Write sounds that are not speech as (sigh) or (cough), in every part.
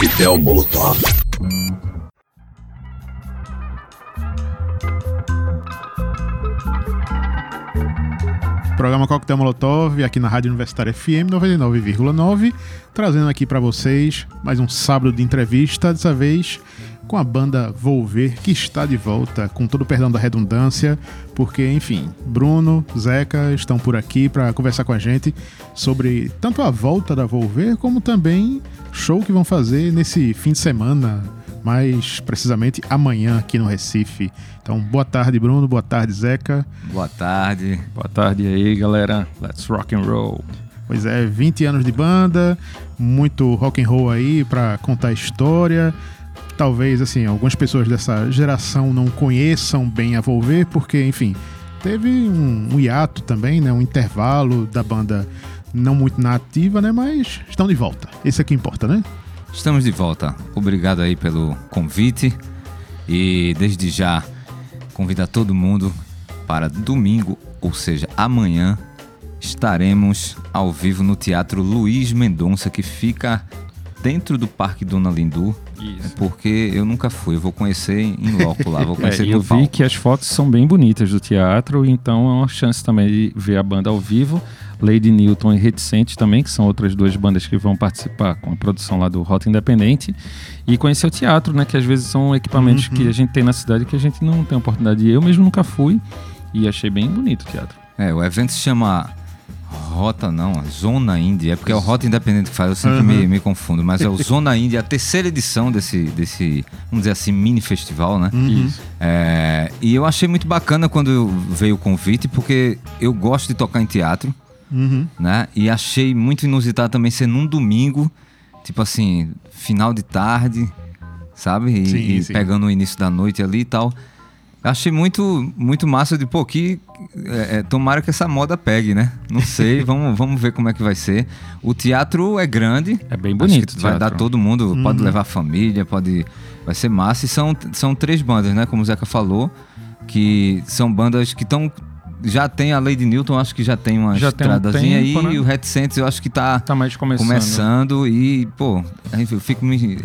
Coquetel Molotov. Programa Coquetel Molotov aqui na Rádio Universitária FM 99,9, trazendo aqui para vocês mais um sábado de entrevista, dessa vez com a banda Volver, que está de volta, com todo o perdão da redundância, porque, enfim, Bruno, Zeca estão por aqui para conversar com a gente sobre tanto a volta da Volver, como também show que vão fazer nesse fim de semana, mais precisamente amanhã aqui no Recife. Então, boa tarde, Bruno, boa tarde, Zeca. Boa tarde. Boa tarde aí, galera. Let's rock and roll. Pois é, 20 anos de banda, muito rock and roll aí para contar a história. Talvez assim, algumas pessoas dessa geração não conheçam bem a Volver, porque, enfim, teve um, um hiato também, né, um intervalo da banda não muito na ativa, né, mas estão de volta. Esse é que importa, né? Estamos de volta. Obrigado aí pelo convite e desde já convidar todo mundo para domingo, ou seja, amanhã estaremos ao vivo no Teatro Luiz Mendonça, que fica dentro do Parque Dona Lindu. Isso. Porque eu nunca fui, eu vou conhecer em loco lá, vou (laughs) É, conhecer no eu vi palco. que as fotos são bem bonitas do teatro, então é uma chance também de ver a banda ao vivo. Lady Newton e Reticente também, que são outras duas bandas que vão participar com a produção lá do Rota Independente. E conhecer o teatro, né? Que às vezes são equipamentos Uhum. que a gente tem na cidade que a gente não tem oportunidade. Eu mesmo nunca fui e achei bem bonito o teatro. É, o evento se chama Rota não, é Zona Indie, é porque é o Rota Independente que faz, eu sempre Uhum. me, me confundo, mas é o Zona Indie, a terceira edição desse, desse, vamos dizer assim, mini festival, né? Isso. É, e eu achei muito bacana quando veio o convite, porque eu gosto de tocar em teatro, Uhum. né? E achei muito inusitado também ser num domingo, tipo assim, final de tarde, sabe? E, Sim, e sim. pegando o início da noite ali e tal. Eu achei muito, muito massa de pô, que é, é, tomara que essa moda pegue, né? Não sei, (laughs) vamos, vamos ver como é que vai ser. O teatro é grande. É bem bonito vai dar todo mundo, pode levar a família, pode. Vai ser massa. E são, são três bandas, né? Como o Zeca falou, que são bandas que estão. Já tem a Lady Newton, acho que já tem uma Já tem um estradazinha aí. tempo, né? E o Reticentes, eu acho que tá Tá mais começando. começando e, pô, eu fico me,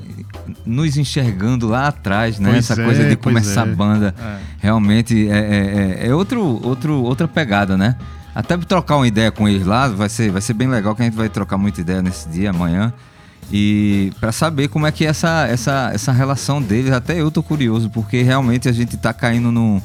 nos enxergando lá atrás, né? Pois Essa é, coisa de começar é. a banda. É. Realmente é, é, é- é outro, outro, outra pegada, né? Até trocar uma ideia com eles lá, vai ser, vai ser bem legal que a gente vai trocar muita ideia nesse dia, amanhã. E pra saber como é que é essa, essa, essa relação deles, até eu tô curioso, porque realmente a gente tá caindo no.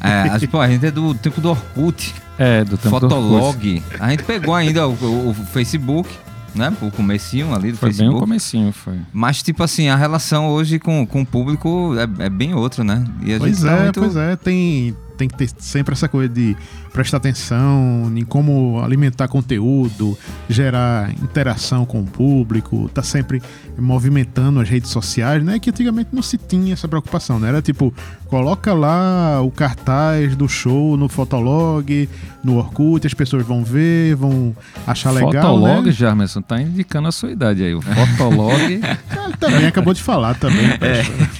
É, a, gente, pô, a gente é do tempo do Orkut. É, do tempo do Orkut. Fotolog. A gente pegou ainda o, o- o Facebook, né? O comecinho ali do Foi bem Facebook. o comecinho, foi. Mas, tipo assim, a relação hoje com, com o público é, é bem outra, né? E a Pois gente é, tá muito... pois é. Tem, tem que ter sempre essa coisa de prestar atenção em como alimentar conteúdo, gerar interação com o público, tá sempre movimentando as redes sociais, né? Que antigamente não se tinha essa preocupação, né? Era tipo, coloca lá o cartaz do show no Fotolog, no Orkut, as pessoas vão ver, vão achar legal, Fotolog, né? Jarmerson, tá indicando a sua idade aí. O (laughs) Fotolog. Ah, Também acabou de falar também.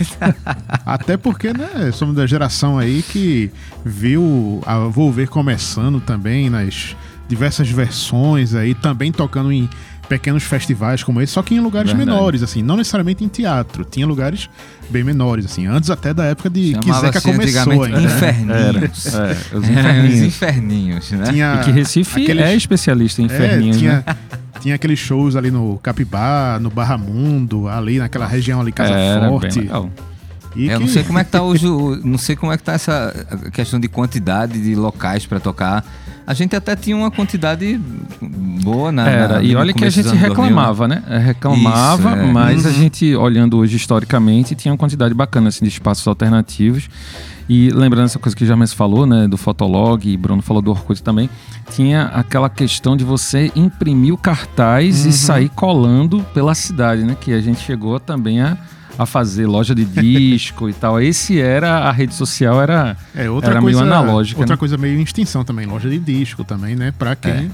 (laughs) Até porque, né, somos da geração aí que viu a Volver começando também nas diversas versões aí, também tocando em pequenos festivais como esse, só que em lugares Verdade. menores, assim, não necessariamente em teatro, tinha lugares bem menores, assim, antes até da época de que Zeca assim começou ainda. né? Inferninhos. É, os É, os (laughs) inferninhos. inferninhos, né? Tinha E que Recife aqueles- é especialista em inferninhos, é, tinha, né? tinha aqueles shows ali no Capibá, no Barra Mundo, ali naquela região ali, Casa Era Forte. bem legal. E É, eu que- não sei como é que tá hoje, não sei como é que tá essa questão de quantidade de locais pra tocar. A gente até tinha uma quantidade boa na. Era, na- e olha que a gente anos 2000, né? reclamava, né? Reclamava, Isso, é. mas a Uhum. gente, olhando hoje historicamente, tinha uma quantidade bacana assim, de espaços alternativos. E lembrando essa coisa que o James falou, né? Do Fotolog, e Bruno falou do Orkut também, tinha aquela questão de você imprimir o cartaz Uhum. e sair colando pela cidade, né? Que a gente chegou também a, a fazer loja de disco (laughs) e tal. Esse era, a rede social era... É, outra Era coisa, meio analógica, Outra né? coisa meio em extinção também, loja de disco também, né? Pra quem É.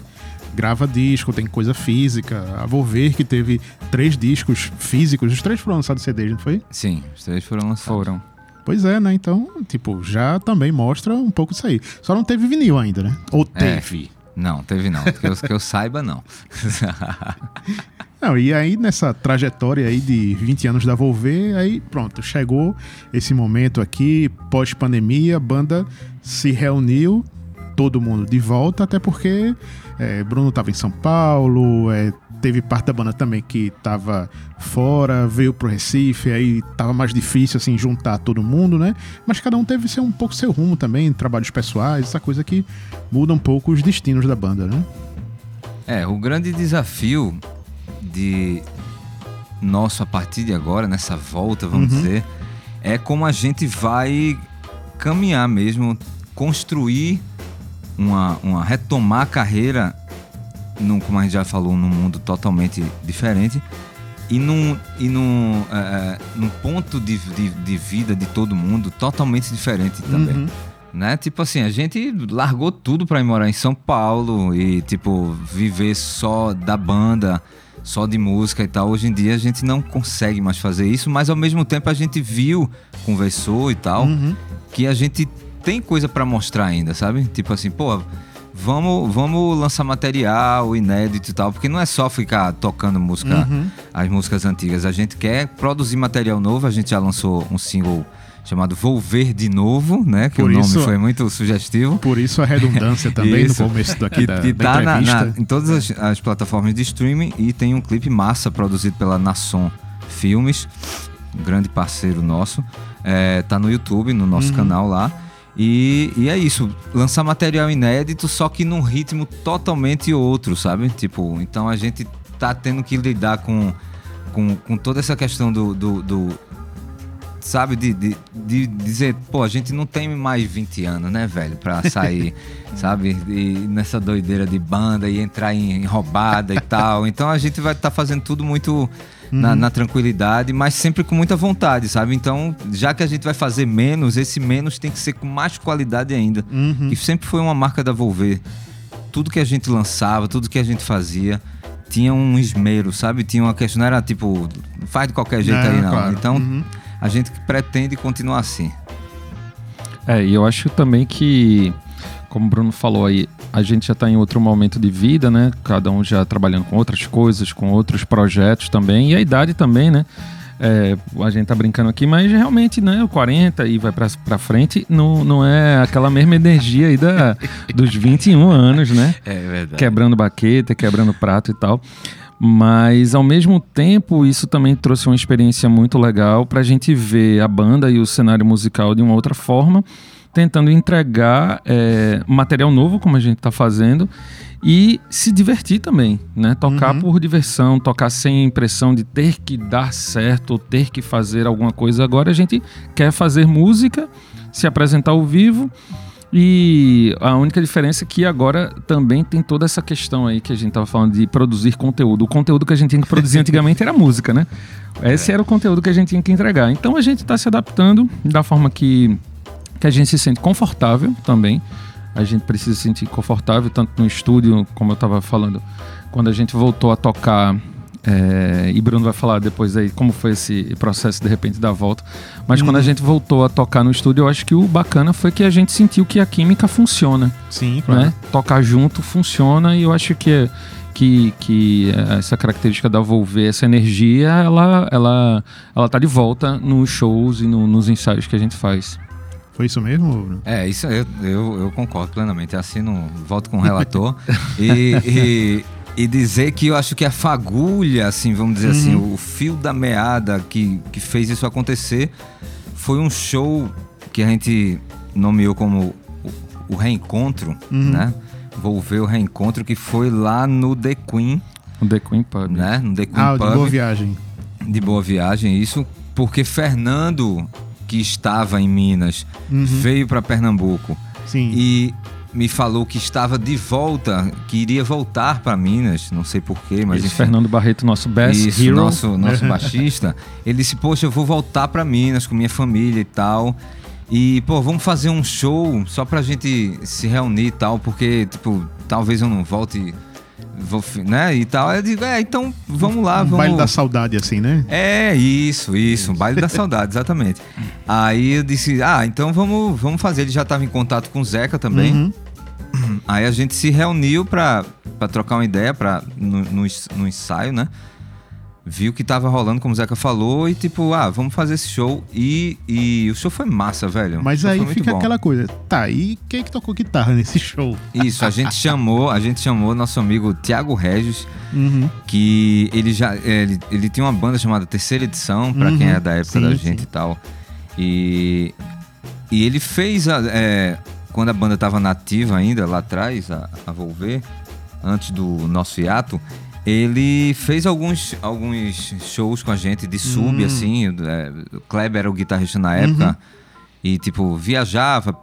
grava disco, tem coisa física. A Volver que teve três discos físicos, os três foram lançados CDs, não foi? Sim, os três foram lançados. Foram. Pois é, né? Então, tipo, já também mostra um pouco disso aí. Só não teve vinil ainda, né? Ou É. teve. Não, teve não. Que eu, que eu saiba, não. (laughs) Não, e aí nessa trajetória aí de 20 anos da Volver, aí pronto, chegou esse momento aqui, pós-pandemia, a banda se reuniu, todo mundo de volta, até porque é, Bruno estava em São Paulo, é, teve parte da banda também que estava fora, veio pro Recife, aí tava mais difícil assim juntar todo mundo, né? Mas cada um teve ser um pouco seu rumo também, trabalhos pessoais, essa coisa que muda um pouco os destinos da banda, né? É, o grande desafio de nosso a partir de agora, nessa volta, vamos uhum. dizer, é como a gente vai caminhar mesmo, construir uma, uma retomar a carreira, num, como a gente já falou, num mundo totalmente diferente e num, e num, é, é, num ponto de, de, de, vida de todo mundo totalmente diferente também. Uhum. Né? Tipo assim, a gente largou tudo para ir morar em São Paulo e, tipo, viver só da banda, só de música e tal. Hoje em dia a gente não consegue mais fazer isso, mas ao mesmo tempo a gente viu, conversou e tal, uhum. que a gente tem coisa para mostrar ainda, sabe? Tipo assim, pô, vamos, vamos lançar material inédito e tal, porque não é só ficar tocando música, uhum. as músicas antigas. A gente quer produzir material novo, a gente já lançou um single chamado Volver de Novo, né? Que por o nome isso, foi muito sugestivo. Por isso a redundância também no começo daqui da, que tá da na, na, em todas as, as, plataformas de streaming e tem um clipe massa produzido pela Nasson Filmes, um grande parceiro nosso. É, tá no YouTube, no nosso uhum. canal lá. E, e é isso, lançar material inédito, só que num ritmo totalmente outro, sabe? Tipo, então a gente tá tendo que lidar com, com, com toda essa questão do, do, do sabe, de, de, de, dizer, pô, a gente não tem mais 20 anos, né, velho, pra sair, (laughs) sabe, e nessa doideira de banda e entrar em, em roubada e tal. Então a gente vai estar tá fazendo tudo muito na, uhum. na, tranquilidade, mas sempre com muita vontade, sabe? Então, já que a gente vai fazer menos, esse menos tem que ser com mais qualidade ainda. Uhum. Que sempre foi uma marca da Volver. Tudo que a gente lançava, tudo que a gente fazia, tinha um esmero, sabe? Tinha uma questão, não era tipo, faz de qualquer jeito aí, não. Claro. Então, uhum. A gente pretende continuar assim. É, e eu acho também que, como o Bruno falou aí, a gente já está em outro momento de vida, né? Cada um já trabalhando com outras coisas, com outros projetos também, e a idade também, né? É, a gente tá brincando aqui, mas realmente, né, o 40 e vai para frente não, não é aquela mesma energia aí da, dos 21 anos, né? (laughs) É verdade. Quebrando baqueta, quebrando prato e tal. Mas ao mesmo tempo, isso também trouxe uma experiência muito legal para a gente ver a banda e o cenário musical de uma outra forma tentando entregar é, material novo, como a gente está fazendo, e se divertir também, né? Tocar uhum. por diversão, tocar sem impressão de ter que dar certo ou ter que fazer alguma coisa. Agora a gente quer fazer música, se apresentar ao vivo. E a única diferença é que agora também tem toda essa questão aí que a gente estava falando de produzir conteúdo. O conteúdo que a gente tinha que produzir (laughs) antigamente era música, né? Esse era o conteúdo que a gente tinha que entregar. Então a gente está se adaptando da forma que que a gente se sente confortável também. A gente precisa se sentir confortável, tanto no estúdio, como eu estava falando, quando a gente voltou a tocar. É, e Bruno vai falar depois aí como foi esse processo de repente da volta. Mas hum. quando a uhum. gente voltou a tocar no estúdio, eu acho que o bacana foi que a gente sentiu que a química funciona. Sim, claro. Né? Tocar junto funciona e eu acho que, que, que essa característica da Volver, essa energia, ela, ela, ela tá de volta nos shows e no, nos ensaios que a gente faz. Foi isso mesmo? Bruno? É, isso eu, eu, eu concordo plenamente. Assino, volto com o relator. (laughs) e, e, e, dizer que eu acho que a fagulha, assim, vamos dizer assim, uhum. assim, o fio da meada que, que fez isso acontecer foi um show que a gente nomeou como o, o reencontro, uhum. né? Vou ver o reencontro que foi lá no The Queen. No The Queen Pub. Né? No The Queen ah, Pub. de Boa Viagem. De Boa Viagem, isso porque Fernando que estava em Minas uhum. veio para Pernambuco Sim. e me falou que estava de volta, que iria voltar para Minas, não sei porquê, mas enfim, Fernando Barreto, nosso best isso, hero. nosso (laughs) nosso baixista, ele disse: "Poxa, eu vou voltar para Minas com minha família e tal". E, pô, vamos fazer um show só pra gente se reunir e tal, porque, tipo, talvez eu não volte vou, né, e tal. Eu digo, é, então vamos lá. Um vamos... baile da saudade, assim, né? É, isso, isso, um baile da (laughs) saudade, exatamente. Aí eu disse, ah, então vamos, vamos fazer. Ele já estava em contato com o Zeca também. Uhum. Aí a gente se reuniu pra trocar uma ideia pra, no, no, no ensaio, né? Viu que tava rolando, como o Zeca falou, e tipo, ah, vamos fazer esse show. E, e o show foi massa, velho. Mas O aí fica bom. aquela coisa, tá, e quem é que tocou guitarra nesse show? Isso, a gente chamou, a gente chamou nosso amigo Tiago Regis, Uhum. que ele já é, ele, ele tinha uma banda chamada Terceira Edição, pra Uhum, quem é da época sim, da sim. gente e tal. E e ele fez a, é, quando a banda tava nativa ainda lá atrás, a, a Volver, antes do nosso hiato, ele fez alguns, alguns shows com a gente de sub, Hum. assim. é, o Kleber era o guitarrista na época. Uhum. E, tipo, viajava,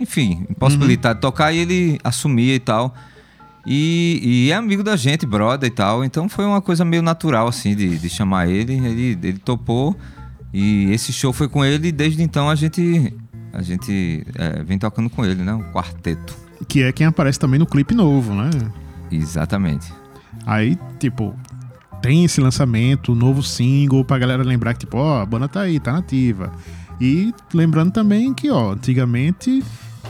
enfim, impossibilidade de tocar e ele assumia e tal. E, e é amigo da gente, brother e tal. Então foi uma coisa meio natural, assim, de, de chamar ele. ele. Ele topou. E esse show foi com ele e desde então a gente, a gente é, vem tocando com ele, né? O quarteto. Que é quem aparece também no clipe novo, né? Exatamente. Aí, tipo, tem esse lançamento, novo single, pra galera lembrar que, tipo, ó, a banda tá aí, tá nativa. E lembrando também que, ó, antigamente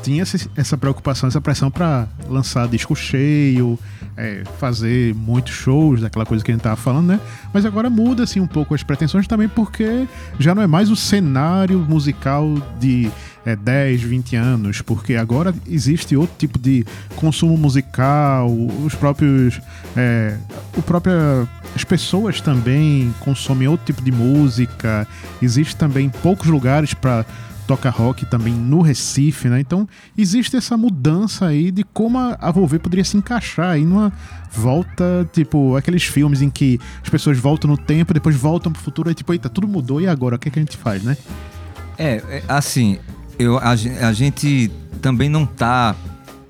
tinha essa preocupação, essa pressão pra lançar disco cheio, é, fazer muitos shows, daquela coisa que a gente tava falando, né? Mas agora muda, assim, um pouco as pretensões também, porque já não é mais o cenário musical de é, 10, 20 anos, porque agora existe outro tipo de consumo musical, os próprios. É, o próprio, as pessoas também consomem outro tipo de música, existe também poucos lugares para toca rock também no Recife, né? Então existe essa mudança aí de como a, a Volver poderia se encaixar aí numa volta, tipo, aqueles filmes em que as pessoas voltam no tempo, depois voltam pro futuro, aí tipo, eita, tudo mudou e agora? O que, é que a gente faz, né? É, é, assim, eu, a, a gente também não tá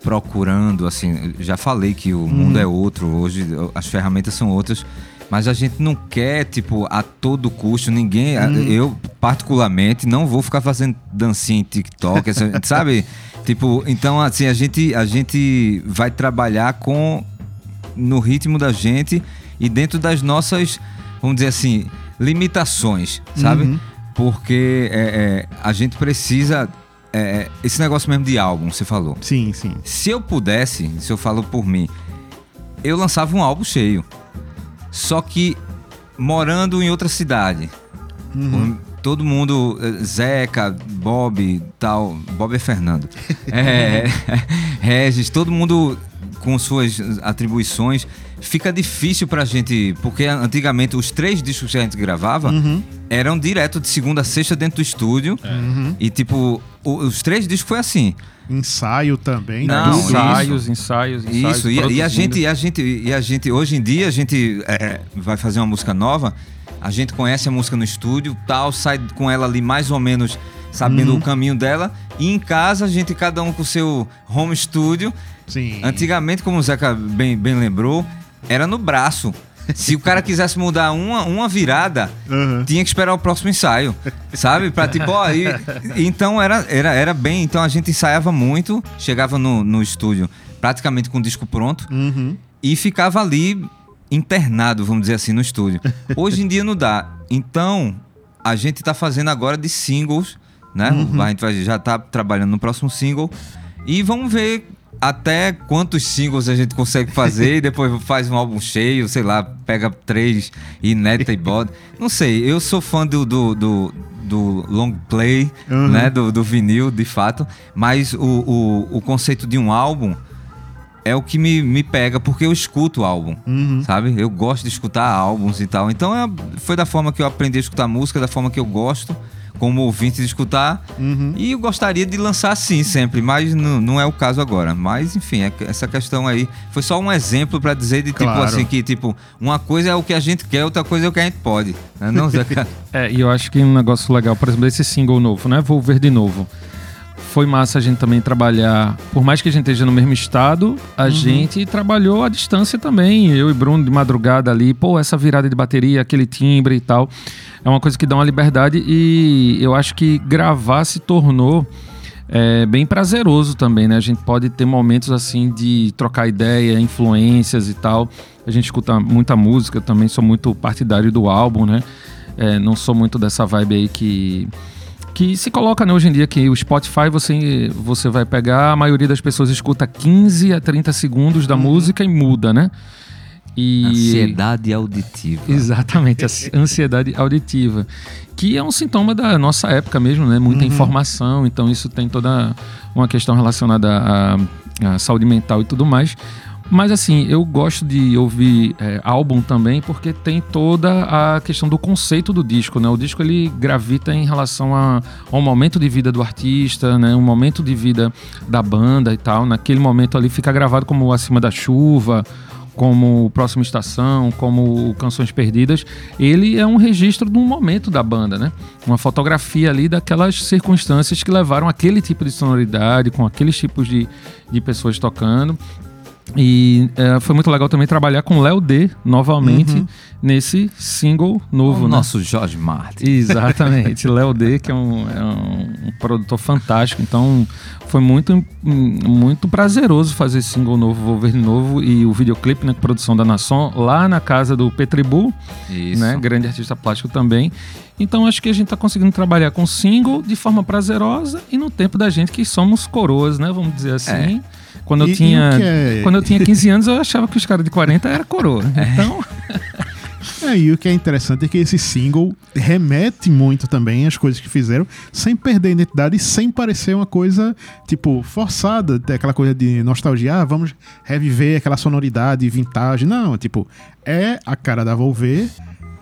procurando, assim, já falei que o mundo é outro, hoje as ferramentas são outras, mas a gente não quer, tipo, a todo custo, ninguém, a- eu particularmente não vou ficar fazendo dancinha em TikTok, (laughs) sabe? Tipo, então assim, a gente, a gente vai trabalhar com no ritmo da gente e dentro das nossas, vamos dizer assim, limitações, sabe? Uhum. Porque é, é, a gente precisa. é, esse negócio mesmo de álbum, você falou. Sim, sim. Se eu pudesse, se eu falo por mim, eu lançava um álbum cheio. Só que morando em outra cidade. Uhum. Todo mundo, eh, Zeca, Bob, tal, Bob é Fernando. (laughs) É, Regis, todo mundo com suas atribuições. Fica difícil pra gente, porque antigamente os três discos que a gente gravava Uhum. Eram direto de segunda a sexta dentro do estúdio. Uhum. E tipo, o- os três discos foi assim. Ensaio também. Não, tudo ensaios, ensaios, ensaios. Isso, e, e a gente, e a gente, e a gente, hoje em dia a gente é, vai fazer uma música nova, a gente conhece a música no estúdio, tal, sai com ela ali mais ou menos sabendo Uhum. o caminho dela, e em casa a gente cada um com o seu home studio. Sim. Antigamente, como o Zeca bem, bem lembrou, era no braço. Se o cara quisesse mudar uma, uma virada, Uhum. tinha que esperar o próximo ensaio, sabe? Pra tipo, ó, e- então era, era, era bem. Então a gente ensaiava muito, chegava no, no estúdio praticamente com o disco pronto Uhum. e ficava ali internado, vamos dizer assim, no estúdio. Hoje em dia não dá. Então a gente tá fazendo agora de singles, né? A gente vai, já tá trabalhando no próximo single e vamos ver. Até quantos singles a gente consegue fazer e depois faz um álbum cheio, sei lá, pega três inédita e bota. Não sei, eu sou fã do, do, do, do long play, Uhum. né? Do, do vinil, de fato. Mas o, o, o conceito de um álbum é o que me, me pega, porque eu escuto álbum, Uhum. sabe? Eu gosto de escutar álbuns e tal. Então é- foi da forma que eu aprendi a escutar música, da forma que eu gosto, como ouvinte de escutar. Uhum. E eu gostaria de lançar sim sempre, mas não, não é o caso agora. Mas enfim, é essa questão aí foi só um exemplo pra dizer de tipo Claro. assim que tipo uma coisa é o que a gente quer, outra coisa é o que a gente pode. Né? Não, Zeca? (laughs) É, e eu acho que um negócio legal, por exemplo, esse single novo, né? Vou ver de novo. Foi massa a gente também trabalhar, por mais que a gente esteja no mesmo estado, a gente trabalhou à distância também. Eu e Bruno de madrugada ali, pô, essa virada de bateria, aquele timbre e tal. É uma coisa que dá uma liberdade e eu acho que gravar se tornou é, bem prazeroso também, né? A gente pode ter momentos assim de trocar ideia, influências e tal. A gente escuta muita música, também sou muito partidário do álbum, né? É, não sou muito dessa vibe aí que que se coloca né, hoje em dia que o Spotify você, você vai pegar, a maioria das pessoas escuta 15 a 30 segundos da música e muda, né? E... Ansiedade auditiva. Exatamente, a ansiedade auditiva. Que é um sintoma da nossa época mesmo, né? Muita uhum. informação, então isso tem toda uma questão relacionada à, à saúde mental e tudo mais. Mas assim, eu gosto de ouvir é, álbum também porque tem toda a questão do conceito do disco, né? O disco ele gravita em relação a, ao momento de vida do artista, né? Um momento de vida da banda e tal. Naquele momento ali fica gravado como Acima da Chuva, como Próxima Estação, como Canções Perdidas, ele é um registro de um momento da banda, né? Uma fotografia ali daquelas circunstâncias que levaram aquele tipo de sonoridade, com aqueles tipos de, de pessoas tocando. E é, foi muito legal também trabalhar com Léo D novamente uhum. nesse single novo. O né? nosso Jorge Martin. Exatamente, (laughs) Léo D, que é um, é um, produtor fantástico. Então foi muito, muito prazeroso fazer esse single novo, Wolverine novo e o videoclipe, né? Produção da Nação, lá na casa do Petribu, Isso. né? Grande artista plástico também. Então acho que a gente está conseguindo trabalhar com single de forma prazerosa e no tempo da gente que somos coroas, né? Vamos dizer assim. É. Quando eu, tinha, é... quando eu tinha 15 anos, eu achava que os caras de 40 era coroa. É. Então. É, e o que é interessante é que esse single remete muito também às coisas que fizeram, sem perder a identidade e sem parecer uma coisa, tipo, forçada, aquela coisa de nostalgia, ah, vamos reviver aquela sonoridade vintage. Não, tipo, é a cara da Volver,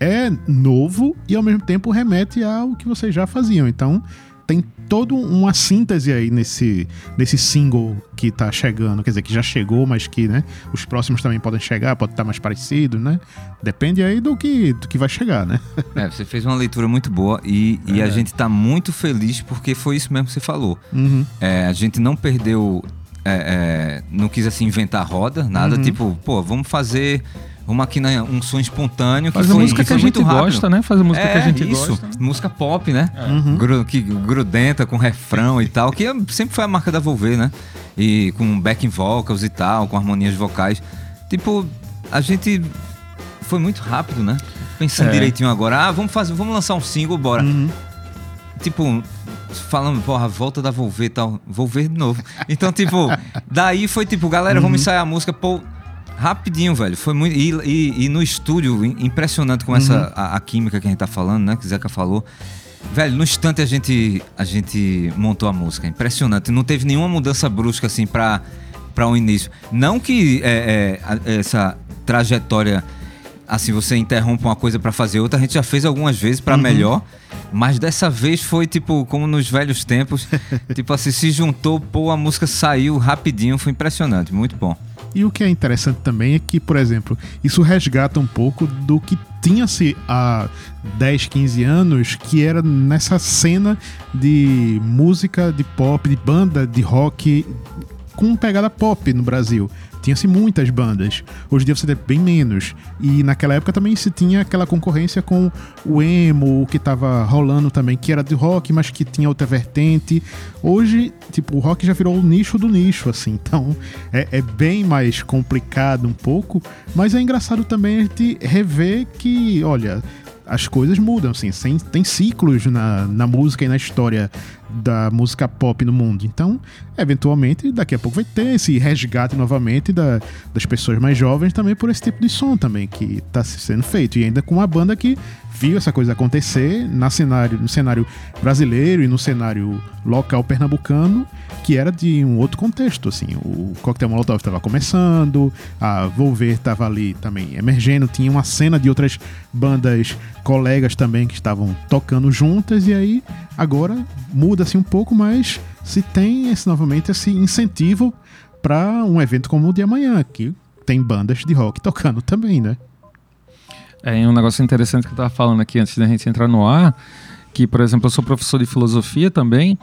é novo e ao mesmo tempo remete ao que vocês já faziam. Então, tem toda uma síntese aí nesse, nesse single que tá chegando, quer dizer, que já chegou, mas que, né, os próximos também podem chegar, pode estar mais parecido, né? Depende aí do que, do que vai chegar, né? (laughs) É, você fez uma leitura muito boa e, é. e a é. gente tá muito feliz porque foi isso mesmo que você falou. Uhum. É, a gente não perdeu, é, é não quis assim inventar roda, nada, uhum. tipo, pô, vamos fazer uma aqui na, um som espontâneo que Faz foi, música que, a gente gosta, né? Faz a música é, que a gente isso, gosta. Música pop, né? É. Uhum. Gru, que grudenta com refrão e tal, que sempre foi a marca da Volver, né? E com backing vocals e tal, com harmonias vocais. Tipo, a gente foi muito rápido, né? Pensando é. direitinho agora, ah, vamos fazer, vamos lançar um single, bora. Uhum. Tipo, falando, porra, volta da Volver e tal, Volver de novo. Então, tipo, daí foi tipo, galera, uhum. vamos ensaiar a música, pô, Rapidinho, velho. Foi muito. E, e, e no estúdio, impressionante com uhum. essa a, a, química que a gente tá falando, né? Que Zeca falou. Velho, no instante a gente, a gente montou a música. Impressionante. Não teve nenhuma mudança brusca, assim, pra, pra um início. Não que é, é, essa trajetória, assim, você interrompe uma coisa para fazer outra. A gente já fez algumas vezes para uhum. melhor. Mas dessa vez foi, tipo, como nos velhos tempos. (laughs) tipo assim, se juntou, pô, a música saiu rapidinho. Foi impressionante. Muito bom. E o que é interessante também é que, por exemplo, isso resgata um pouco do que tinha-se há 10, 15 anos, que era nessa cena de música, de pop, de banda, de rock com pegada pop no Brasil tinha-se muitas bandas. Hoje em dia você tem bem menos. E naquela época também se tinha aquela concorrência com o emo, que tava rolando também, que era de rock, mas que tinha outra vertente. Hoje, tipo, o rock já virou o nicho do nicho, assim. Então é, é bem mais complicado um pouco, mas é engraçado também a gente rever que, olha, as coisas mudam, assim, tem ciclos na, na música e na história da música pop no mundo. Então, eventualmente, daqui a pouco vai ter esse resgate novamente da, das pessoas mais jovens também por esse tipo de som também que está sendo feito. E ainda com uma banda que viu essa coisa acontecer na cenário, no cenário brasileiro e no cenário local pernambucano, que era de um outro contexto, assim. O Coquetel Molotov estava começando, a Volver estava ali também emergendo, tinha uma cena de outras bandas colegas também que estavam tocando juntas, e aí agora muda-se um pouco, mas se tem esse, novamente esse incentivo para um evento como o de amanhã, que tem bandas de rock tocando também, né? É um negócio interessante que eu estava falando aqui antes da gente entrar no ar, que, por exemplo, eu sou professor de filosofia também,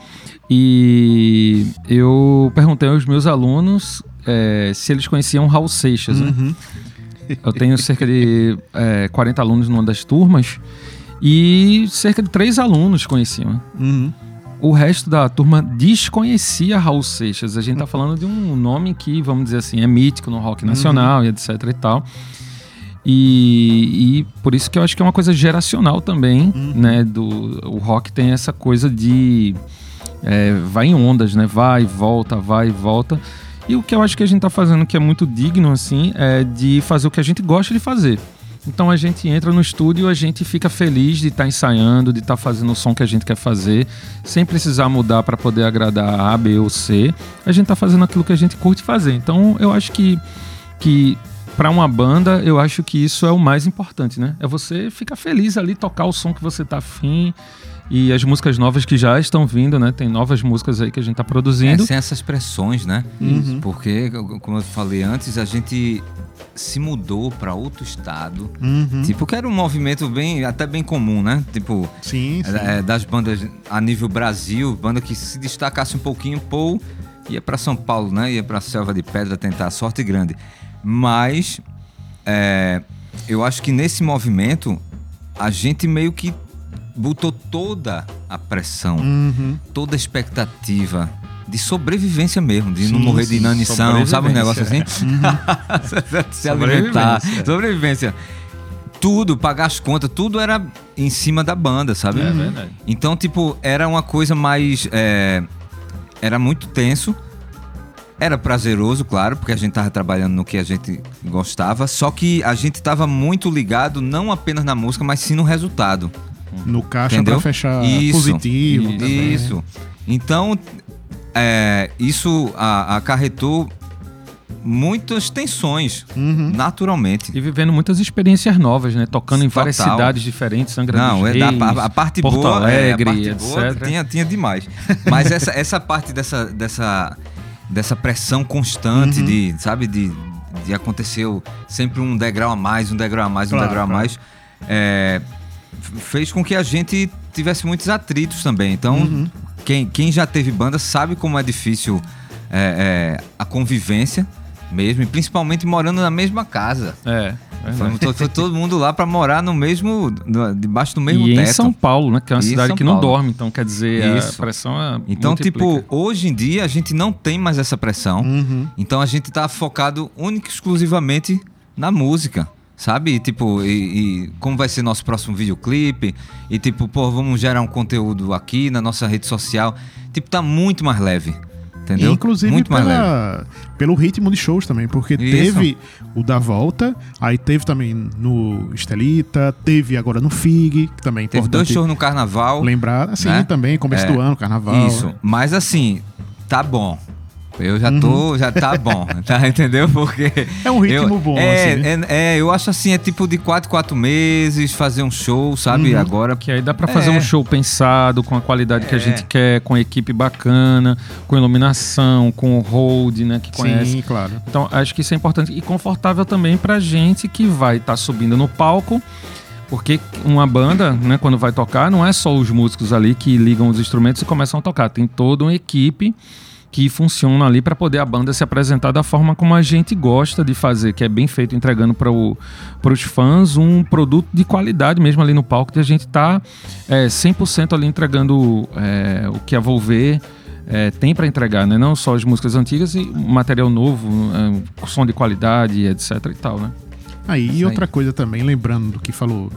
e eu perguntei aos meus alunos é, se eles conheciam Raul Seixas. Né? Uhum. Eu tenho cerca de é, 40 alunos numa das turmas, e cerca de três alunos conheciam. Uhum. O resto da turma desconhecia Raul Seixas. A gente está falando de um nome que, vamos dizer assim, é mítico no rock nacional uhum. e etc e tal. E, e, por isso que eu acho que é uma coisa geracional também, uhum. né? Do, o rock tem essa coisa de. É, vai em ondas, né? Vai, volta, vai, volta. E o que eu acho que a gente tá fazendo que é muito digno, assim, é de fazer o que a gente gosta de fazer. Então a gente entra no estúdio, a gente fica feliz de estar tá ensaiando, de estar tá fazendo o som que a gente quer fazer, sem precisar mudar para poder agradar A, B ou C. A gente está fazendo aquilo que a gente curte fazer. Então eu acho que, que para uma banda, eu acho que isso é o mais importante, né? É você ficar feliz ali, tocar o som que você tá afim. E as músicas novas que já estão vindo, né? Tem novas músicas aí que a gente está produzindo. É, sem essas pressões, né? Uhum. Porque, como eu falei antes, a gente se mudou para outro estado. Uhum. Tipo, que era um movimento bem, até bem comum, né? Tipo, sim, sim. É, das bandas a nível Brasil, banda que se destacasse um pouquinho, pô, ia para São Paulo, né? Ia para Selva de Pedra tentar a sorte grande. Mas é, eu acho que nesse movimento a gente meio que botou toda a pressão, uhum. toda a expectativa de sobrevivência mesmo, de sim, não morrer de inanição, sabe um negócio assim? Uhum. (laughs) Se alimentar, sobrevivência. Tudo, pagar as contas, tudo era em cima da banda, sabe? É verdade. Então, tipo, era uma coisa mais. É, era muito tenso. Era prazeroso, claro, porque a gente tava trabalhando no que a gente gostava. Só que a gente tava muito ligado não apenas na música, mas sim no resultado. No caixa pra fechar isso, positivo. Isso. Então, é, isso a, acarretou muitas tensões, uhum. naturalmente. E vivendo muitas experiências novas, né? Tocando em Total. várias cidades diferentes, Angra Não, é da, a, a, parte Porto boa, Alegre, é, a parte boa tinha, tinha demais. Mas essa, essa parte dessa, dessa, dessa pressão constante uhum. de, sabe, de, de acontecer sempre um degrau a mais, um degrau a mais, claro, um degrau a mais, é, fez com que a gente tivesse muitos atritos também. Então, uhum quem, quem já teve banda sabe como é difícil é, é, a convivência mesmo, e principalmente morando na mesma casa. É. Foi, foi, todo mundo lá para morar no mesmo, no, debaixo do mesmo e teto. em São Paulo, né? Que é uma e cidade que não dorme, então quer dizer, Isso. a pressão é Então, tipo, hoje em dia a gente não tem mais essa pressão. Uhum. Então a gente tá focado única e exclusivamente na música. Sabe? E, tipo, e, e, como vai ser nosso próximo videoclipe? E tipo, pô, vamos gerar um conteúdo aqui na nossa rede social. Tipo, tá muito mais leve. Entendeu? inclusive muito pela, mais leve. pelo ritmo de shows também, porque Isso. teve o da volta, aí teve também no Estelita, teve agora no FIG, que também é Teve dois shows no carnaval. Lembrar, assim, né? também, começo é, do ano, carnaval. Isso. Mas assim, tá bom. Eu já tô, uhum. já tá bom, (laughs) tá? Entendeu? Porque. É um ritmo eu, bom, é, assim. É, é, eu acho assim, é tipo de 4, 4 meses, fazer um show, sabe? Uhum. Agora. Que aí dá pra fazer é. um show pensado, com a qualidade que a é. gente quer, com equipe bacana, com iluminação, com o hold, né? Que conhece. Sim, claro. Então, acho que isso é importante. E confortável também pra gente que vai estar tá subindo no palco. Porque uma banda, né, quando vai tocar, não é só os músicos ali que ligam os instrumentos e começam a tocar. Tem toda uma equipe que funcionam ali para poder a banda se apresentar da forma como a gente gosta de fazer, que é bem feito, entregando para os fãs um produto de qualidade mesmo ali no palco, que a gente está é, 100% ali entregando é, o que a Volver é, tem para entregar, né? não só as músicas antigas e material novo, é, som de qualidade, etc e tal, né? Aí, ah, e outra coisa também, lembrando do que falou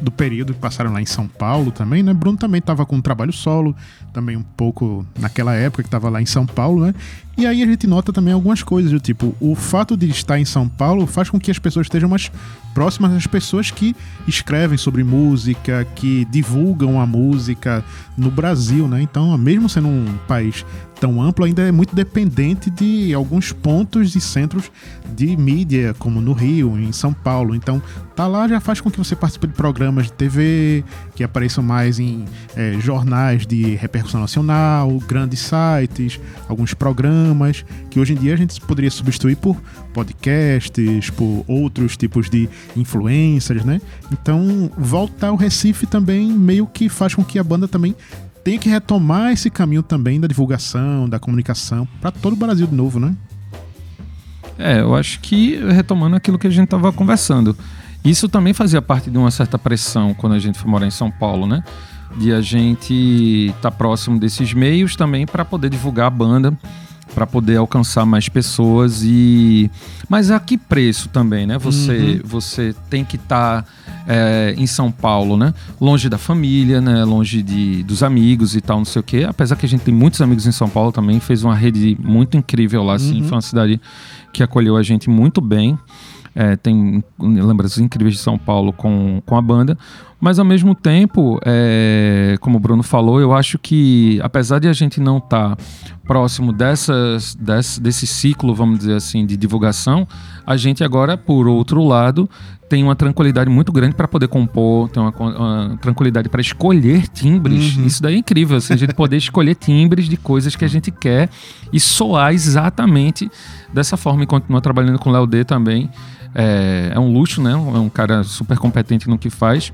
do período que passaram lá em São Paulo também, né? Bruno também estava com um trabalho solo, também um pouco naquela época que estava lá em São Paulo, né? E aí a gente nota também algumas coisas, do tipo, o fato de estar em São Paulo faz com que as pessoas estejam mais próximas das pessoas que escrevem sobre música, que divulgam a música no Brasil, né? Então, mesmo sendo um país tão amplo, ainda é muito dependente de alguns pontos e centros de mídia, como no Rio, em São Paulo. Então, tá lá já faz com que você participe de programas de TV, que apareçam mais em é, jornais de repercussão nacional, grandes sites, alguns programas, que hoje em dia a gente poderia substituir por podcasts, por outros tipos de influências, né? Então, voltar ao Recife também meio que faz com que a banda também tem que retomar esse caminho também da divulgação, da comunicação para todo o Brasil de novo, né? É, eu acho que retomando aquilo que a gente estava conversando, isso também fazia parte de uma certa pressão quando a gente foi morar em São Paulo, né? De a gente estar tá próximo desses meios também para poder divulgar a banda, para poder alcançar mais pessoas e mas a que preço também, né? Você Uhum. você tem que estar é, em São Paulo, né? Longe da família, né? Longe de, dos amigos e tal, não sei o quê. Apesar que a gente tem muitos amigos em São Paulo também, fez uma rede muito incrível lá, assim. Uhum. Foi uma cidade que acolheu a gente muito bem. É, tem lembranças incríveis de São Paulo com, com a banda. Mas ao mesmo tempo, é, como o Bruno falou, eu acho que apesar de a gente não estar próximo dessas, desse, desse ciclo, vamos dizer assim, de divulgação, a gente agora, por outro lado, tem uma tranquilidade muito grande para poder compor, tem uma, uma tranquilidade para escolher timbres. Uhum. Isso daí é incrível, assim, a gente poder (laughs) escolher timbres de coisas que a gente quer e soar exatamente dessa forma e continuar trabalhando com o Léo D também. É, é um luxo, né? É um cara super competente no que faz.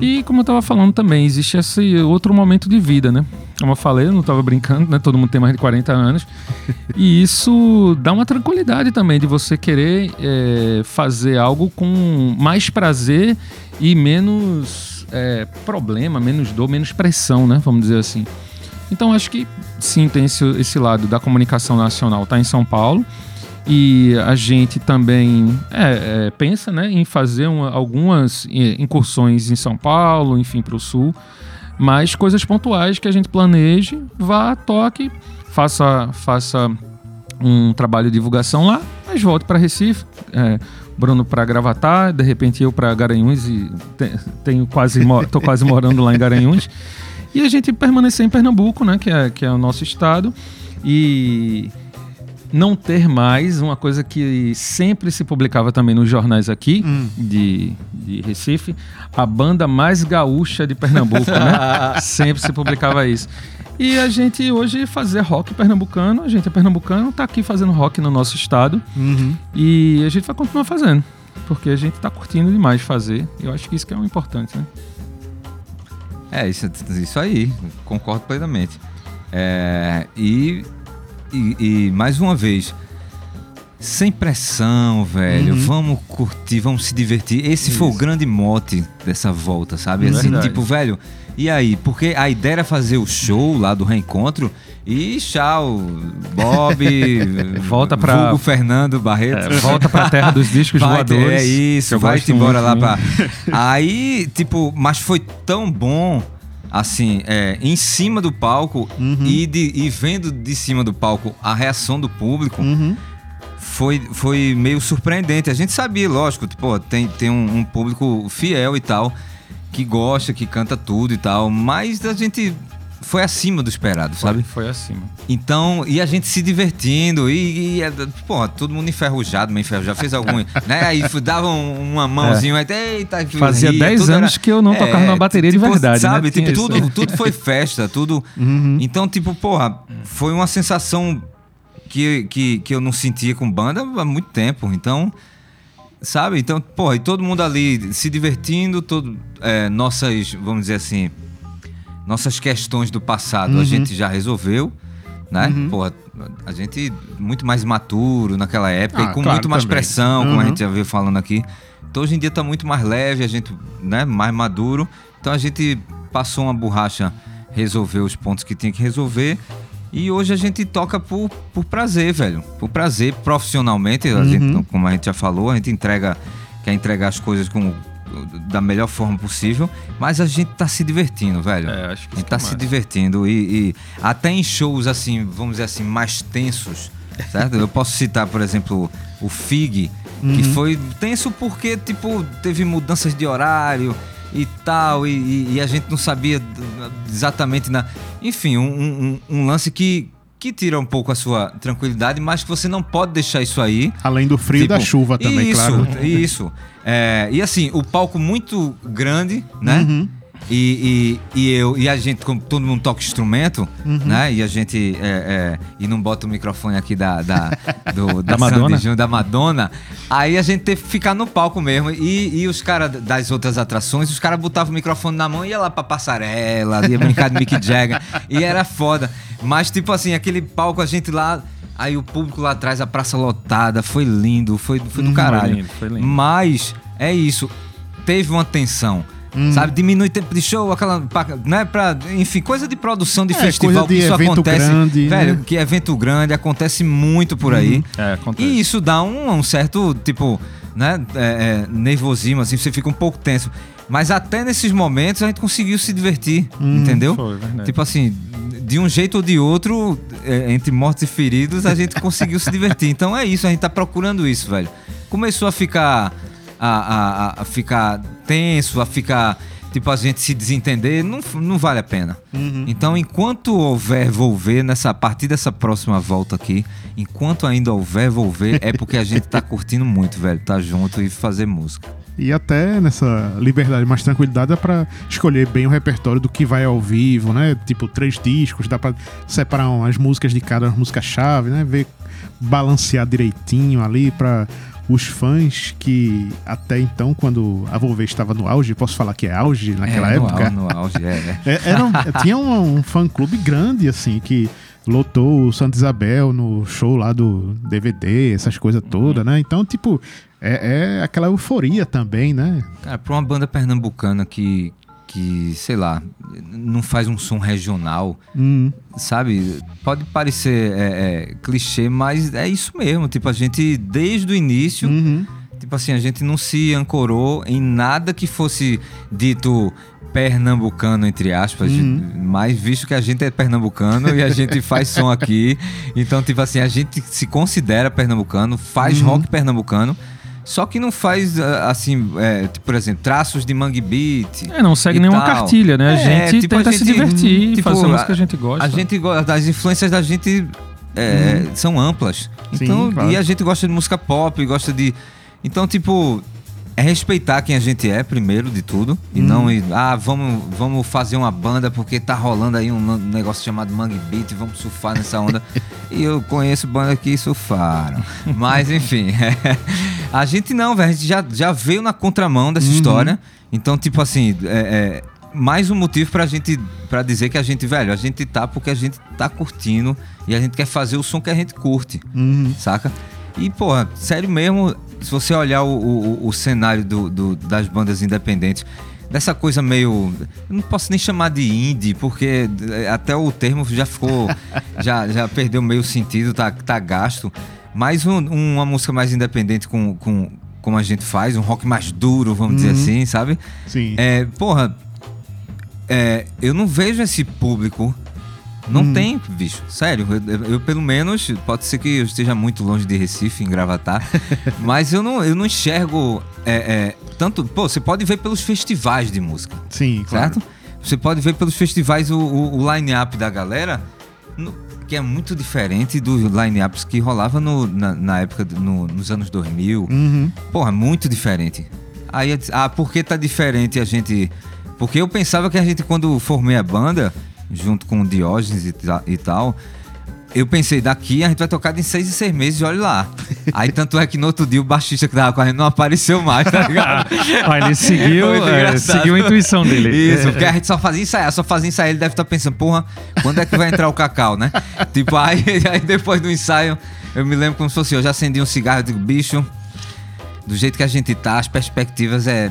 E como eu tava falando também, existe esse outro momento de vida, né? Como eu falei, eu não tava brincando, né? Todo mundo tem mais de 40 anos. (laughs) e isso dá uma tranquilidade também de você querer é, fazer algo com mais prazer e menos é, problema, menos dor, menos pressão, né? Vamos dizer assim. Então acho que sim, tem esse, esse lado da comunicação nacional, tá em São Paulo. E a gente também é, é, pensa né, em fazer uma- algumas eh, incursões em São Paulo, enfim, para o sul, mas coisas pontuais que a gente planeje, vá, toque, faça, faça um trabalho de divulgação lá, mas volte para Recife, é, Bruno para Gravatar, de repente eu para Garanhuns e te- tenho quase tô quase morando lá em Garanhuns. E a gente permanecer em Pernambuco, né, que é, que é o nosso estado, e não ter mais uma coisa que sempre se publicava também nos jornais aqui Hum. de, de Recife, a banda mais gaúcha de Pernambuco, né? (laughs) sempre se publicava isso. E a gente hoje fazer rock pernambucano, a gente é pernambucano, tá aqui fazendo rock no nosso estado Uhum. e a gente vai continuar fazendo, porque a gente tá curtindo demais fazer. Eu acho que isso que é o importante, né? É, isso, isso aí, concordo plenamente. É, e, e, e, mais uma vez, sem pressão, velho. Uhum. Vamos curtir, vamos se divertir. Esse foi o Isso. grande mote dessa volta, sabe? Assim, Verdade. tipo, velho, e aí? Porque a ideia era fazer o show lá do reencontro e tchau, Bob, (laughs) Volta pra- vulgo Fernando Barreto. É, volta pra terra dos discos Vai, voadores. É isso, eu vai gosto embora lá pra. Aí, tipo, mas foi tão bom, assim, é, em cima do palco Uhum. e, de- e vendo de cima do palco a reação do público. Uhum. Foi, foi meio surpreendente. A gente sabia, lógico, tipo, tem, tem um, um público fiel e tal, que gosta, que canta tudo e tal, mas a gente foi acima do esperado, sabe? Foi acima. Então, e a gente se divertindo, e, e pô, todo mundo enferrujado, meio enferrujado, fez algum, (laughs) né? Aí dava um- uma mãozinha, aí, eita, Fazia ria, 10 tudo anos que eu não tocava numa bateria de verdade, né? Sabe, Tinha tipo, isso. tudo, tudo foi festa, tudo. Uhum. Então, tipo, porra, foi uma sensação que, que, que eu não sentia com banda há muito tempo. Então, sabe? Então, porra, e todo mundo ali se divertindo, todo, é, nossas, vamos dizer assim, nossas questões do passado a Uhum. gente já resolveu, né? Uhum. Porra, a gente muito mais maturo naquela época Ah, e com claro, muito mais também. pressão, como a Uhum. gente já veio falando aqui. Então hoje em dia tá muito mais leve, a gente, né, mais maduro. Então a gente passou uma borracha, resolveu os pontos que tinha que resolver. E hoje a gente toca por, por prazer, velho. Por prazer, profissionalmente, a Uhum. gente, como a gente já falou, a gente entrega, quer entregar as coisas com, da melhor forma possível, mas a gente tá se divertindo, velho. É, acho que A gente tá que se divertindo e, e até em shows assim, vamos dizer assim, mais tensos, certo? Eu posso citar, por exemplo, o Fig, que Uhum. foi tenso porque, tipo, teve mudanças de horário e tal, e, e- e a gente não sabia exatamente na. Enfim, um, um- um lance que, que tira um pouco a sua tranquilidade, mas que você não pode deixar isso aí. Além do frio e da Tipo, chuva também, isso, claro. Isso. É, e assim, o palco muito grande, né? Uhum. E, e, e eu e a gente, como todo mundo toca instrumento, Uhum. né? E a gente é, é, e não bota o microfone aqui da da, (laughs) do, Da Sandy Madonna? Júnior, da Madonna. Aí a gente teve que ficar no palco mesmo. E, e os caras das outras atrações, os caras botavam o microfone na mão e ia lá pra passarela, ia brincar de Mick Jagger. E era foda. Mas, tipo assim, aquele palco, a gente lá. Aí o público lá atrás, a praça lotada, foi lindo, foi, foi do Uhum, caralho. foi lindo, foi lindo. Mas é isso. Teve uma tensão. Sabe? Diminui tempo de show, aquela. Né? Pra, enfim, coisa de produção de É, festival, de que isso evento acontece. grande, velho, né? que evento grande acontece muito por aí. É, acontece. E isso dá um, um certo, tipo, né, é, é, nervosismo, assim, você fica um pouco tenso. Mas até nesses momentos a gente conseguiu se divertir, entendeu? foi, verdade. Tipo assim, de um jeito ou de outro, é, entre mortos e feridos, a gente conseguiu se divertir. Então é isso, a gente tá procurando isso, velho. Começou a ficar. A, a- a- ficar tenso, a ficar. Tipo, a gente se desentender, não, não vale a pena. Então, enquanto houver volver nessa a partir dessa próxima volta aqui, enquanto ainda houver volver, é porque a gente tá curtindo muito, velho. Tá junto e fazer música. E até nessa liberdade, mais tranquilidade, dá pra escolher bem o repertório do que vai ao vivo, né? Tipo, três discos, dá pra separar as músicas de cada música-chave, né? Ver, balancear direitinho ali pra os fãs que até então, quando a Volver estava no auge, posso falar que é auge naquela é, no época? au- No auge, é, é. (laughs) É, era um- tinha um, um fã-clube grande, assim, que lotou o Santa Isabel no show lá do DVD, essas coisas todas, né? Então, tipo, é, é aquela euforia também, né? Cara, pra uma banda pernambucana que, que, sei lá, não faz um som regional, Hum, sabe? Pode parecer é, é, clichê, mas é isso mesmo. Tipo, a gente, desde o início, uhum. tipo assim, a gente não se ancorou em nada que fosse dito pernambucano, entre aspas, Uhum. mas visto que a gente é pernambucano e a gente faz som aqui, então, tipo assim, a gente se considera pernambucano, faz Uhum. rock pernambucano, só que não faz, ah, assim, é, tipo, por exemplo, traços de mangue beat. É, não segue nenhuma tal. cartilha, né? A É, gente tipo, tenta a se gente, divertir, tipo, fazer a música que a- gente gosta. A gente gosta, as influências da gente é, são amplas. Uhum. Sim, Então, claro. e a gente gosta de música pop, gosta de. Então, tipo, é respeitar quem a gente é, primeiro de tudo. E Uhum. não ir, ah, vamos, vamos fazer uma banda porque tá rolando aí um negócio chamado Mangue Beat, vamos surfar nessa onda. (laughs) e eu conheço banda que surfaram. Mas, enfim, (laughs) a gente não, velho. A gente já, já veio na contramão dessa Uhum. história. Então, tipo assim, é, é, mais um motivo pra gente para dizer que a gente, velho, a gente tá porque a gente tá curtindo e a gente quer fazer o som que a gente curte, Uhum. saca? E, porra, sério mesmo, se você olhar o, o, o cenário do, do- das bandas independentes, dessa coisa meio. Eu não posso nem chamar de indie, porque é, até o termo já ficou. (laughs) já, já perdeu meio sentido, tá, tá gasto. Mas um- uma música mais independente com, com, como a gente faz, um rock mais duro, vamos dizer assim, sabe? Sim. É, porra, é, eu não vejo esse público. Não Hum. tem, bicho. Sério, eu, eu, pelo menos, pode ser que eu esteja muito longe de Recife, em Gravatar, (laughs) mas eu não, eu não enxergo é, é, tanto. Pô, você pode ver pelos festivais de música, Sim, claro. certo? Você pode ver pelos festivais o, o, o line-up da galera, no- que é muito diferente dos line-ups que rolava no- na, na época, no- nos anos 2000. Uhum. Porra, muito diferente. Aí, ah, por que tá diferente a gente. Porque eu pensava que a gente, quando formei a banda, junto com o Diógenes e, e tal, eu pensei, daqui a gente vai tocar em seis e seis meses e olha lá. (laughs) Aí tanto é que no outro dia o baixista que tava com a gente não apareceu mais, tá ligado? (laughs) Ah, ele seguiu, é, seguiu a intuição dele. Isso, porque a gente só fazia ensaiar, só fazia ensaiar. Ele deve estar pensando, porra, quando é que vai entrar o cacau, né? (laughs) tipo, aí, aí depois do ensaio, eu me lembro como se fosse eu já acendi um cigarro e digo, bicho, do jeito que a gente tá, as perspectivas é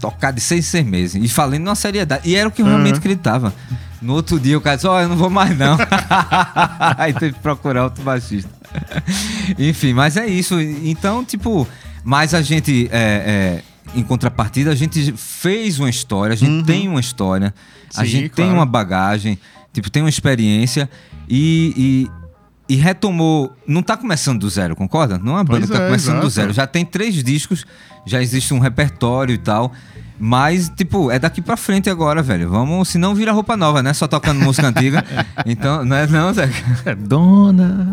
tocar de seis em seis meses. E falando numa seriedade. E era o que eu realmente Uhum. acreditava. No outro dia o cara disse, ó, eu não vou mais não. (laughs) Aí teve que procurar outro baixista. (laughs) Enfim, mas é isso. Então, tipo, mas a gente, é, é, em contrapartida, a gente fez uma história, a gente tem uma história, a Sim, gente tem claro. uma bagagem, tipo, tem uma experiência e, e, e retomou. Não tá começando do zero, concorda? Não é uma banda Pois que tá é, começando do exato. zero. Já tem três discos, já existe um repertório e tal. Mas, tipo, é daqui pra frente agora, velho. Vamos, se não vira roupa nova, né? Só tocando música antiga. (laughs) Então, não é não, Zé? É, dona.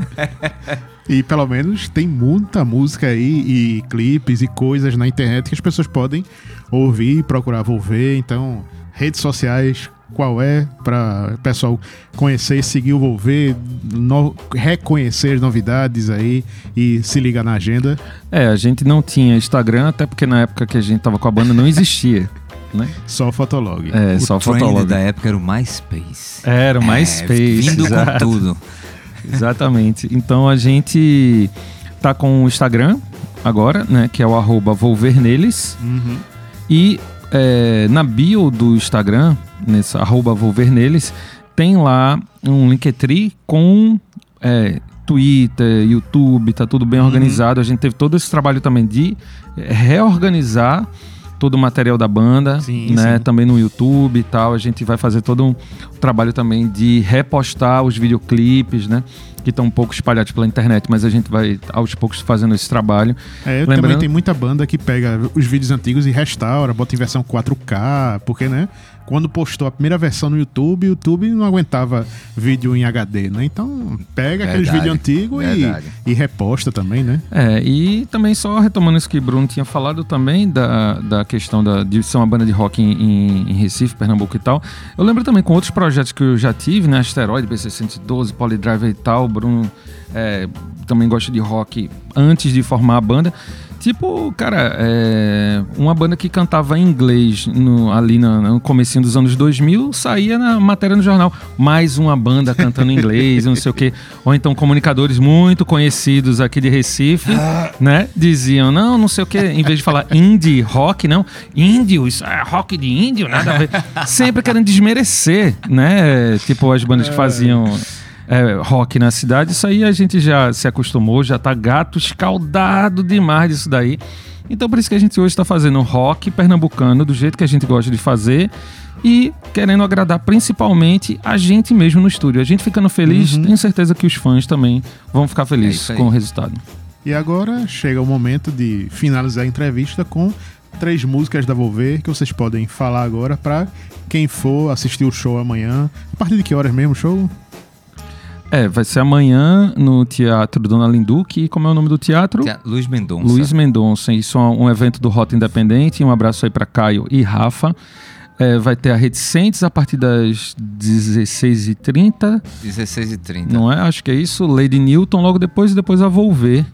E pelo menos tem muita música aí e clipes e coisas na internet que as pessoas podem ouvir, procurar Volver. Então, redes sociais, qual é para o pessoal conhecer e seguir o Volver, no- reconhecer as novidades aí e se ligar na agenda. É, a gente não tinha Instagram, até porque na época que a gente tava com a banda não existia, (laughs) né? Só Fotolog. É, o só trend fotólogo. da época era o MySpace. Era o MySpace. É, vindo com exato. tudo. (laughs) Exatamente. Então a gente tá com o Instagram agora, né? Que é o arroba Volver Neles. Uhum. E é, na bio do Instagram, nessa arroba Volverneles, tem lá um Linktree com é, Twitter, YouTube, tá tudo bem Uhum. organizado. A gente teve todo esse trabalho também de reorganizar todo o material da banda, Sim, né? sim. Também no YouTube e tal. A gente vai fazer todo um trabalho também de repostar os videoclipes, né? Que estão um pouco espalhados pela internet, mas a gente vai aos poucos fazendo esse trabalho. É, Lembrando- também tem muita banda que pega os vídeos antigos e restaura, bota em versão 4K, porque, né? Quando postou a primeira versão no YouTube, o YouTube não aguentava vídeo em HD, né? Então pega aqueles vídeos antigos e, e reposta também, né? É, e também só retomando isso que o Bruno tinha falado também da, da questão da, de ser uma banda de rock em, em- em Recife, Pernambuco e tal. Eu lembro também com outros projetos que eu já tive, né? Asteroid, B612, Polydriver e tal. O Bruno é, também gosta de rock antes de formar a banda. Tipo, cara, é, uma banda que cantava em inglês no- ali na- no comecinho dos anos 2000, saía na matéria no jornal. Mais uma banda cantando em inglês, não sei o quê. Ou então comunicadores muito conhecidos aqui de Recife, né? Diziam, não, não sei o quê. Em vez de falar indie rock, não. Índio, isso é rock de índio, nada a ver. Sempre querendo desmerecer, né? Tipo, as bandas que faziam é, rock na cidade, isso aí a gente já se acostumou, já tá gato escaldado demais disso daí. Então por isso que a gente hoje está fazendo rock pernambucano do jeito que a gente gosta de fazer e querendo agradar principalmente a gente mesmo no estúdio. A gente ficando feliz, tenho certeza que os fãs também vão ficar É felizes aí. com o resultado. E agora chega o momento de finalizar a entrevista com três músicas da Volver que vocês podem falar agora pra quem for assistir o show amanhã. A partir de que horas mesmo o show? É, vai ser amanhã no Teatro Dona Linduque. E como é o nome do teatro? Tea- Luiz Mendonça. Luiz Mendonça. Isso é um evento do Rota Independente. Um abraço aí para Caio e Rafa. É, vai ter a Reticentes a partir das 16h30, 16 e 30 não é? Acho que é isso. Lady Newton logo depois e depois a Volver.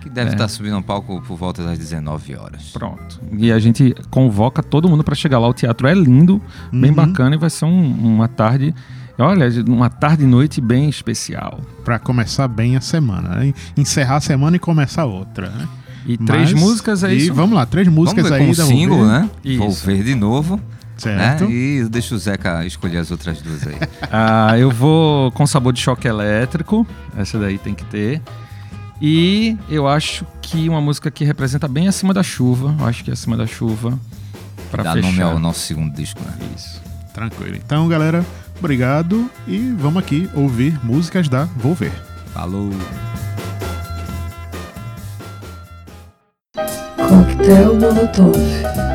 Que deve É. estar subindo um palco por volta das 19 horas. Pronto. E a gente convoca todo mundo para chegar lá. O teatro é lindo, bem Uhum. bacana e vai ser um- uma tarde. Olha, uma tarde e noite bem especial. Pra começar bem a semana, né? Encerrar a semana e começar outra, né? E três Mas- músicas é e vamos lá, três músicas Vamos ver aí com o single, né? Isso. Vou ver de novo. Certo. Né? E deixa o Zeca escolher as outras duas aí. (laughs) Ah, eu vou com sabor de choque elétrico. Essa daí tem que ter. E eu acho que uma música que representa bem acima da chuva. Eu acho que é acima da chuva. Pra Dá fechar. nome ao nosso segundo disco, né? Isso. Tranquilo. Então, galera, obrigado e vamos aqui ouvir músicas da Volver. Falou! Coquetel Molotov.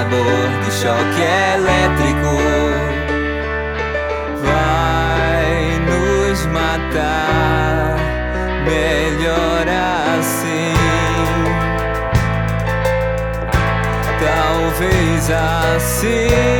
sabor de choque elétrico vai nos matar. Melhor assim. Talvez assim.